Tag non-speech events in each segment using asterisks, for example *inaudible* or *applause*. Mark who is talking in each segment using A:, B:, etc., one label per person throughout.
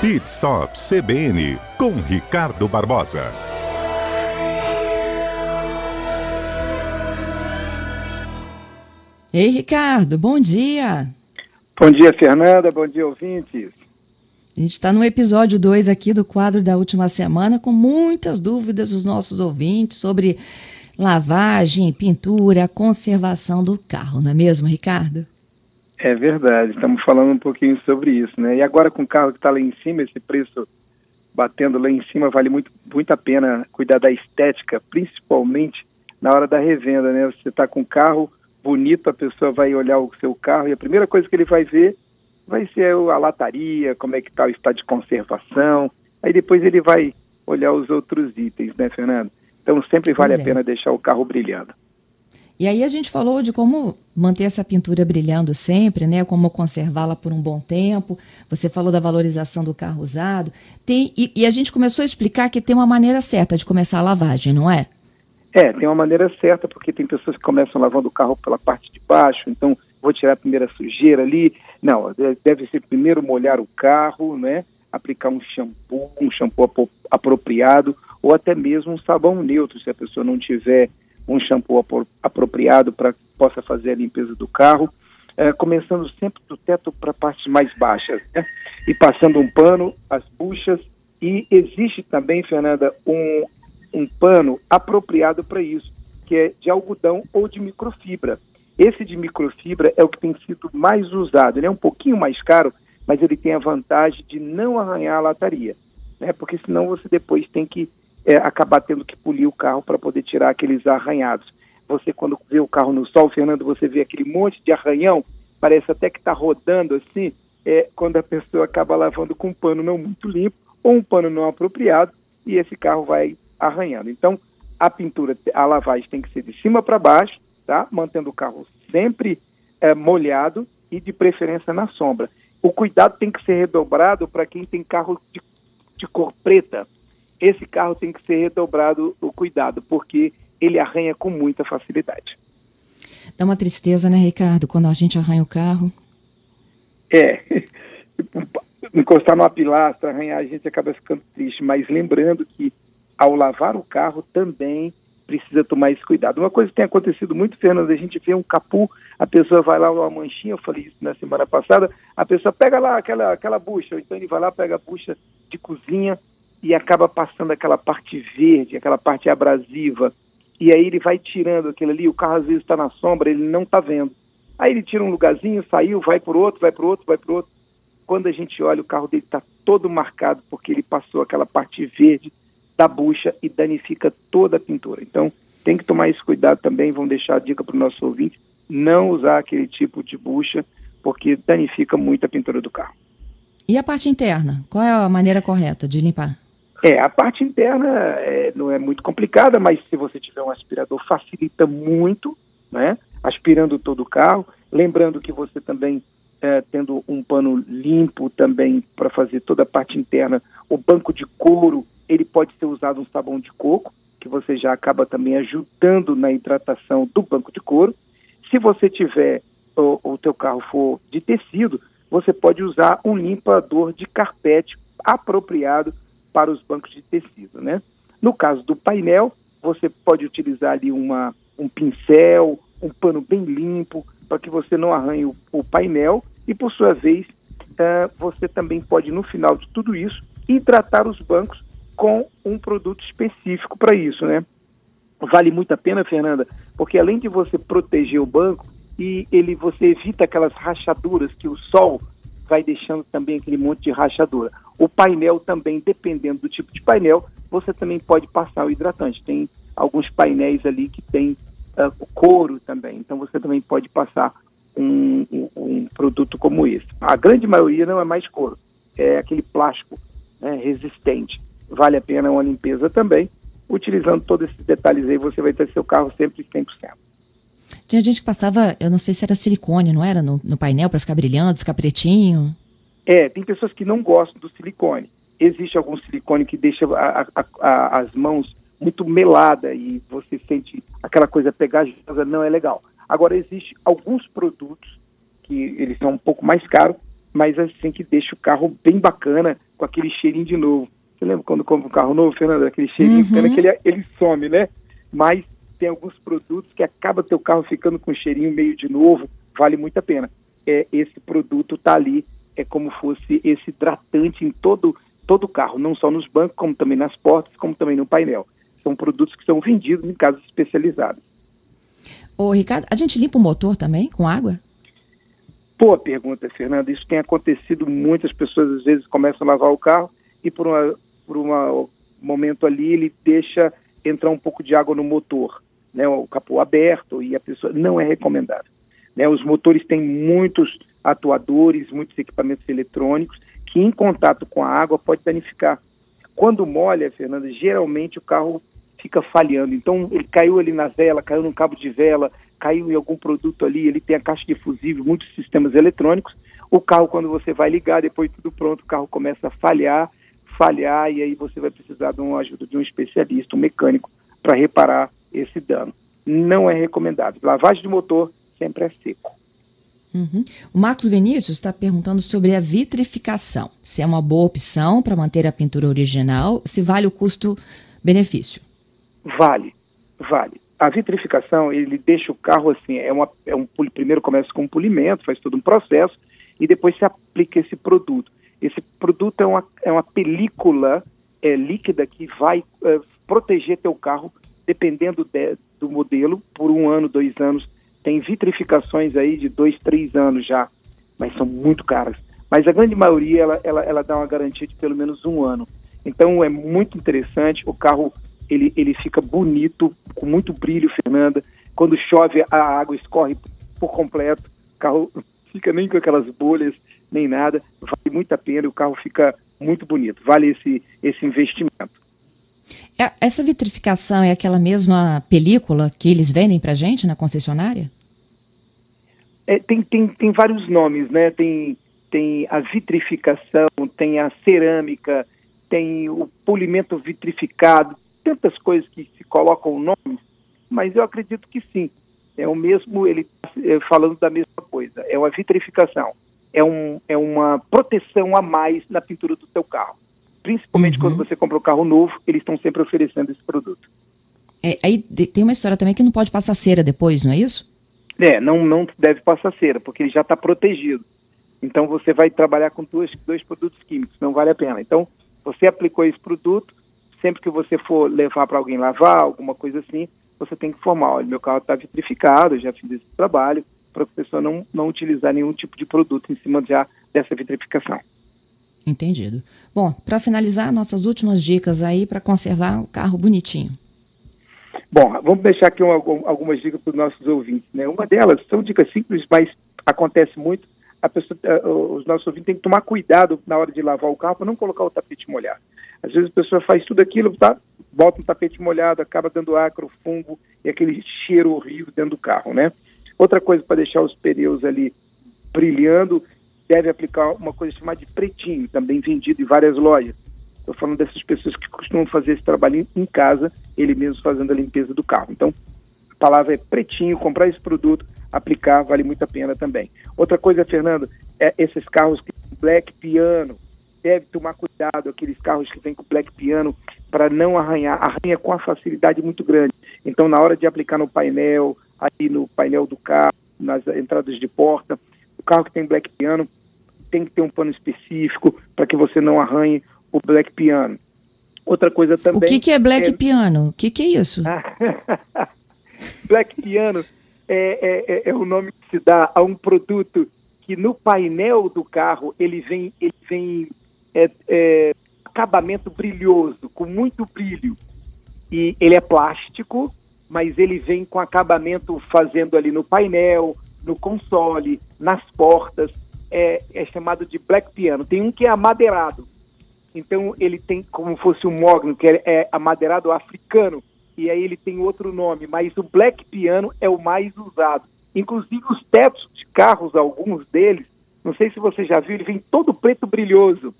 A: Pit Stop CBN com Ricardo Barbosa.
B: Ei, Ricardo, bom dia.
C: Bom dia, Fernanda. Bom dia, ouvintes.
B: A gente está no episódio 2 aqui do quadro da última semana com muitas dúvidas dos nossos ouvintes sobre lavagem, pintura, conservação do carro, não é mesmo, Ricardo?
C: É verdade, estamos falando um pouquinho sobre isso, né? E agora com o carro que está lá em cima, esse preço batendo lá em cima, vale muito, muito a pena cuidar da estética, principalmente na hora da revenda, né? Você está com um carro bonito, a pessoa vai olhar o seu carro e a primeira coisa que ele vai ver vai ser a lataria, como é que está o estado de conservação, aí depois ele vai olhar os outros itens, né, Fernando? Então sempre vale a é. pena deixar o carro brilhando.
B: E aí a gente falou de como manter essa pintura brilhando sempre, né? Como conservá-la por um bom tempo. Você falou da valorização do carro usado. Tem, e, e, a gente começou a explicar que tem uma maneira certa de começar a lavagem, não é?
C: É, tem uma maneira certa, porque tem pessoas que começam lavando o carro pela parte de baixo, então vou tirar a primeira sujeira ali. Não, deve ser primeiro molhar o carro, né? Aplicar um shampoo, um shampoo apropriado, ou até mesmo um sabão neutro, se a pessoa não tiver um shampoo apropriado para que possa fazer a limpeza do carro, é, começando sempre do teto para partes mais baixas, né? e passando um pano, as buchas, e existe também, Fernanda, um, um pano apropriado para isso, que é de algodão ou de microfibra. Esse de microfibra é o que tem sido mais usado. Ele é um pouquinho mais caro, mas ele tem a vantagem de não arranhar a lataria, né? Porque senão você depois tem que é, acabar tendo que polir o carro para poder tirar aqueles arranhados. Você, quando vê o carro no sol, Fernando, você vê aquele monte de arranhão, parece até que está rodando assim, é, quando a pessoa acaba lavando com um pano não muito limpo ou um pano não apropriado e esse carro vai arranhando. Então, a pintura, a lavagem tem que ser de cima para baixo, tá? Mantendo o carro sempre é, molhado e de preferência na sombra. O cuidado tem que ser redobrado para quem tem carro de, de cor preta, esse carro tem que ser redobrado o cuidado, porque ele arranha com muita facilidade.
B: Dá uma tristeza, né, Ricardo, quando a gente arranha o carro?
C: É, *laughs* encostar numa pilastra, arranhar, a gente acaba ficando triste, mas lembrando que ao lavar o carro também precisa tomar esse cuidado. Uma coisa que tem acontecido muito, Fernando, a gente vê um capu, a pessoa vai lá uma manchinha, eu falei isso na semana passada, a pessoa pega lá aquela, aquela bucha, então ele vai lá, pega a bucha de cozinha, e acaba passando aquela parte verde, aquela parte abrasiva, e aí ele vai tirando aquilo ali, o carro às vezes está na sombra, ele não está vendo. Aí ele tira um lugarzinho, saiu, vai por outro, vai por outro, vai por outro. Quando a gente olha, o carro dele está todo marcado porque ele passou aquela parte verde da bucha e danifica toda a pintura. Então, tem que tomar esse cuidado também, vamos deixar a dica para o nosso ouvinte, não usar aquele tipo de bucha, porque danifica muito a pintura do carro.
B: E a parte interna? Qual é a maneira correta de limpar?
C: É, a parte interna é, não é muito complicada, mas se você tiver um aspirador, facilita muito, né? Aspirando todo o carro. Lembrando que você também, é, tendo um pano limpo também para fazer toda a parte interna, o banco de couro, ele pode ser usado um sabão de coco, que você já acaba também ajudando na hidratação do banco de couro. Se você tiver, o, o teu carro for de tecido, você pode usar um limpador de carpete apropriado para os bancos de tecido, né? No caso do painel, você pode utilizar ali uma, um pincel, um pano bem limpo, para que você não arranhe o, o, painel e, por sua vez, uh, você também pode, no final de tudo isso, hidratar os bancos com um produto específico para isso, né? Vale muito a pena, Fernanda, porque além de você proteger o banco e ele você evita aquelas rachaduras que o sol vai deixando também aquele monte de rachadura. O painel também, dependendo do tipo de painel, você também pode passar o hidratante. Tem alguns painéis ali que tem uh, couro também, então você também pode passar um, um, um, produto como esse. A grande maioria não é mais couro, é aquele plástico né, resistente. Vale a pena uma limpeza também. Utilizando todos esses detalhes aí, você vai ter seu carro sempre 100%.
B: Tinha gente que passava, eu não sei se era silicone, não era? No, no painel para ficar brilhando, ficar pretinho.
C: É, tem pessoas que não gostam do silicone. Existe algum silicone que deixa a, a, a, as mãos muito melada e você sente aquela coisa pegajosa, não é legal. Agora, existe alguns produtos que eles são um pouco mais caros, mas assim que deixa o carro bem bacana, com aquele cheirinho de novo. Você lembra quando compra um carro novo, Fernando? Aquele cheirinho, uhum. pena que ele, ele some, né? Mas tem alguns produtos que acaba teu carro ficando com um cheirinho meio de novo, vale muito a pena. É, esse produto está ali, é como fosse esse hidratante em todo todo o carro, não só nos bancos, como também nas portas, como também no painel. São produtos que são vendidos em casas especializadas.
B: Ô, Ricardo, a gente limpa o motor também com água?
C: Boa pergunta, Fernanda. Isso tem acontecido. Muitas pessoas às vezes começam a lavar o carro e por, uma, por um momento ali ele deixa entrar um pouco de água no motor, né? O capô aberto e a pessoa não é recomendado. Né? Os motores têm muitos atuadores, muitos equipamentos eletrônicos que em contato com a água pode danificar. Quando molha, Fernanda, geralmente o carro fica falhando. Então ele caiu ali na vela, caiu no cabo de vela, caiu em algum produto ali, ele tem a caixa de fusível, muitos sistemas eletrônicos. O carro, quando você vai ligar, depois tudo pronto, o carro começa a falhar, falhar, e aí você vai precisar de uma ajuda de um especialista, um mecânico, para reparar esse dano. Não é recomendável. Lavagem de motor sempre é seco.
B: Uhum. O Marcos Vinícius está perguntando sobre a vitrificação. Se é uma boa opção para manter a pintura original, se vale o custo-benefício.
C: Vale, vale. A vitrificação, ele deixa o carro assim, é, uma, é um primeiro começa com um polimento, faz todo um processo, e depois se aplica esse produto. Esse produto é uma, é uma película é, líquida que vai é, proteger teu carro, dependendo de, do modelo, por um ano, dois anos. Tem vitrificações aí de dois, três anos já, mas são muito caras. Mas a grande maioria, ela, ela, ela dá uma garantia de pelo menos um ano. Então é muito interessante, o carro ele, ele fica bonito, com muito brilho, Fernanda. Quando chove, a água escorre por completo, o carro *laughs* fica nem com aquelas bolhas, nem nada. Vale muito a pena, o carro fica muito bonito. Vale esse, esse investimento.
B: É, essa vitrificação é aquela mesma película que eles vendem para gente na concessionária?
C: É, tem, tem, tem vários nomes, né? Tem, tem a vitrificação, tem a cerâmica, tem o polimento vitrificado, tantas coisas que se colocam nomes, mas eu acredito que sim. É o mesmo, ele é, falando da mesma coisa. É uma vitrificação. É, um, é uma proteção a mais na pintura do seu carro. Principalmente uhum. quando você compra um carro novo, eles estão sempre oferecendo esse produto.
B: É, aí tem uma história também que não pode passar cera depois, não é isso?
C: É, não, não deve passar cera, porque ele já está protegido. Então você vai trabalhar com dois, dois produtos químicos, não vale a pena. Então, você aplicou esse produto, sempre que você for levar para alguém lavar, alguma coisa assim, você tem que informar, olha, meu carro está vitrificado, já fiz esse trabalho, para a pessoa não, não utilizar nenhum tipo de produto em cima já dessa vitrificação.
B: Entendido. Bom, para finalizar, nossas últimas dicas aí para conservar o carro bonitinho.
C: Bom, vamos deixar aqui um, algumas dicas para os nossos ouvintes. Né? Uma delas são dicas simples, mas acontece muito. Pessoa, os nossos ouvintes têm que tomar cuidado na hora de lavar o carro para não colocar o tapete molhado. Às vezes a pessoa faz tudo aquilo, tá? bota um tapete molhado, acaba dando acro, fungo e aquele cheiro horrível dentro do carro, né? Outra coisa para deixar os pneus ali brilhando, deve aplicar uma coisa chamada de pretinho, também vendido em várias lojas. Estou falando dessas pessoas que costumam fazer esse trabalho em casa, ele mesmo fazendo a limpeza do carro. Então, a palavra é pretinho, comprar esse produto, aplicar, vale muito a pena também. Outra coisa, Fernando, é esses carros que black piano, deve tomar cuidado, aqueles carros que vêm com black piano, para não arranhar, arranha com uma facilidade muito grande. Então, na hora de aplicar no painel, aí no painel do carro, nas entradas de porta, o carro que tem black piano tem que ter um pano específico para que você não arranhe o black piano. Outra coisa também.
B: O que, que é black é... piano? O que, que é isso? *laughs*
C: black piano é, é, é, é o nome que se dá a um produto que no painel do carro ele vem, ele vem é, é, acabamento brilhoso, com muito brilho. E ele é plástico, mas ele vem com acabamento fazendo ali no painel, no console, nas portas. É, é chamado de black piano. Tem um que é amadeirado. Então ele tem como fosse um mogno, que é, é amadeirado africano. E aí ele tem outro nome, mas o black piano é o mais usado. Inclusive os tetos de carros, alguns deles, não sei se você já viu, ele vem todo preto brilhoso.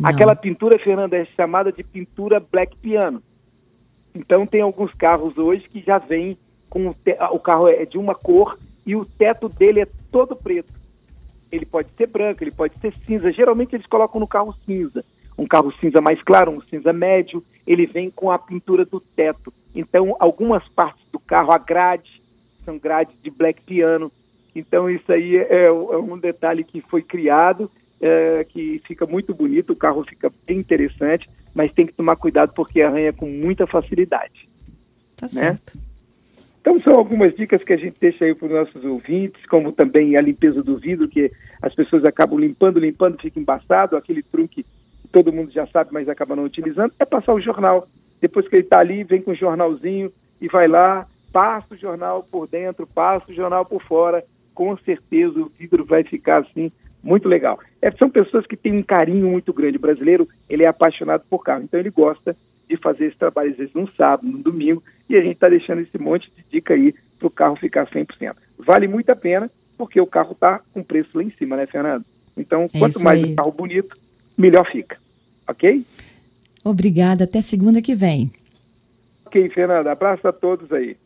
C: Não. Aquela pintura, Fernanda, é chamada de pintura black piano. Então tem alguns carros hoje que já vem com o, o carro é de uma cor e o teto dele é todo preto. Ele pode ser branco, ele pode ser cinza. Geralmente eles colocam no carro cinza. Um carro cinza mais claro, um cinza médio, ele vem com a pintura do teto. Então, algumas partes do carro, a grade, são grades de black piano. Então, isso aí é, é um detalhe que foi criado, é, que fica muito bonito, o carro fica bem interessante, mas tem que tomar cuidado porque arranha com muita facilidade.
B: Tá né? certo.
C: Então são algumas dicas que a gente deixa aí para os nossos ouvintes, como também a limpeza do vidro, que as pessoas acabam limpando, limpando, fica embaçado, aquele truque que todo mundo já sabe, mas acaba não utilizando, é passar o jornal. Depois que ele está ali, vem com o jornalzinho e vai lá, passa o jornal por dentro, passa o jornal por fora, com certeza o vidro vai ficar assim muito legal. É, são pessoas que têm um carinho muito grande. O brasileiro, ele é apaixonado por carro, então ele gosta de fazer esse trabalho, às vezes, num sábado, num domingo, e a gente está deixando esse monte de dica aí para o carro ficar 100%. Vale muito a pena, porque o carro está com preço lá em cima, né, Fernando? Então, é quanto mais o carro bonito, melhor fica. Ok?
B: Obrigada. Até segunda que vem.
C: Ok, Fernanda. Abraço a todos aí.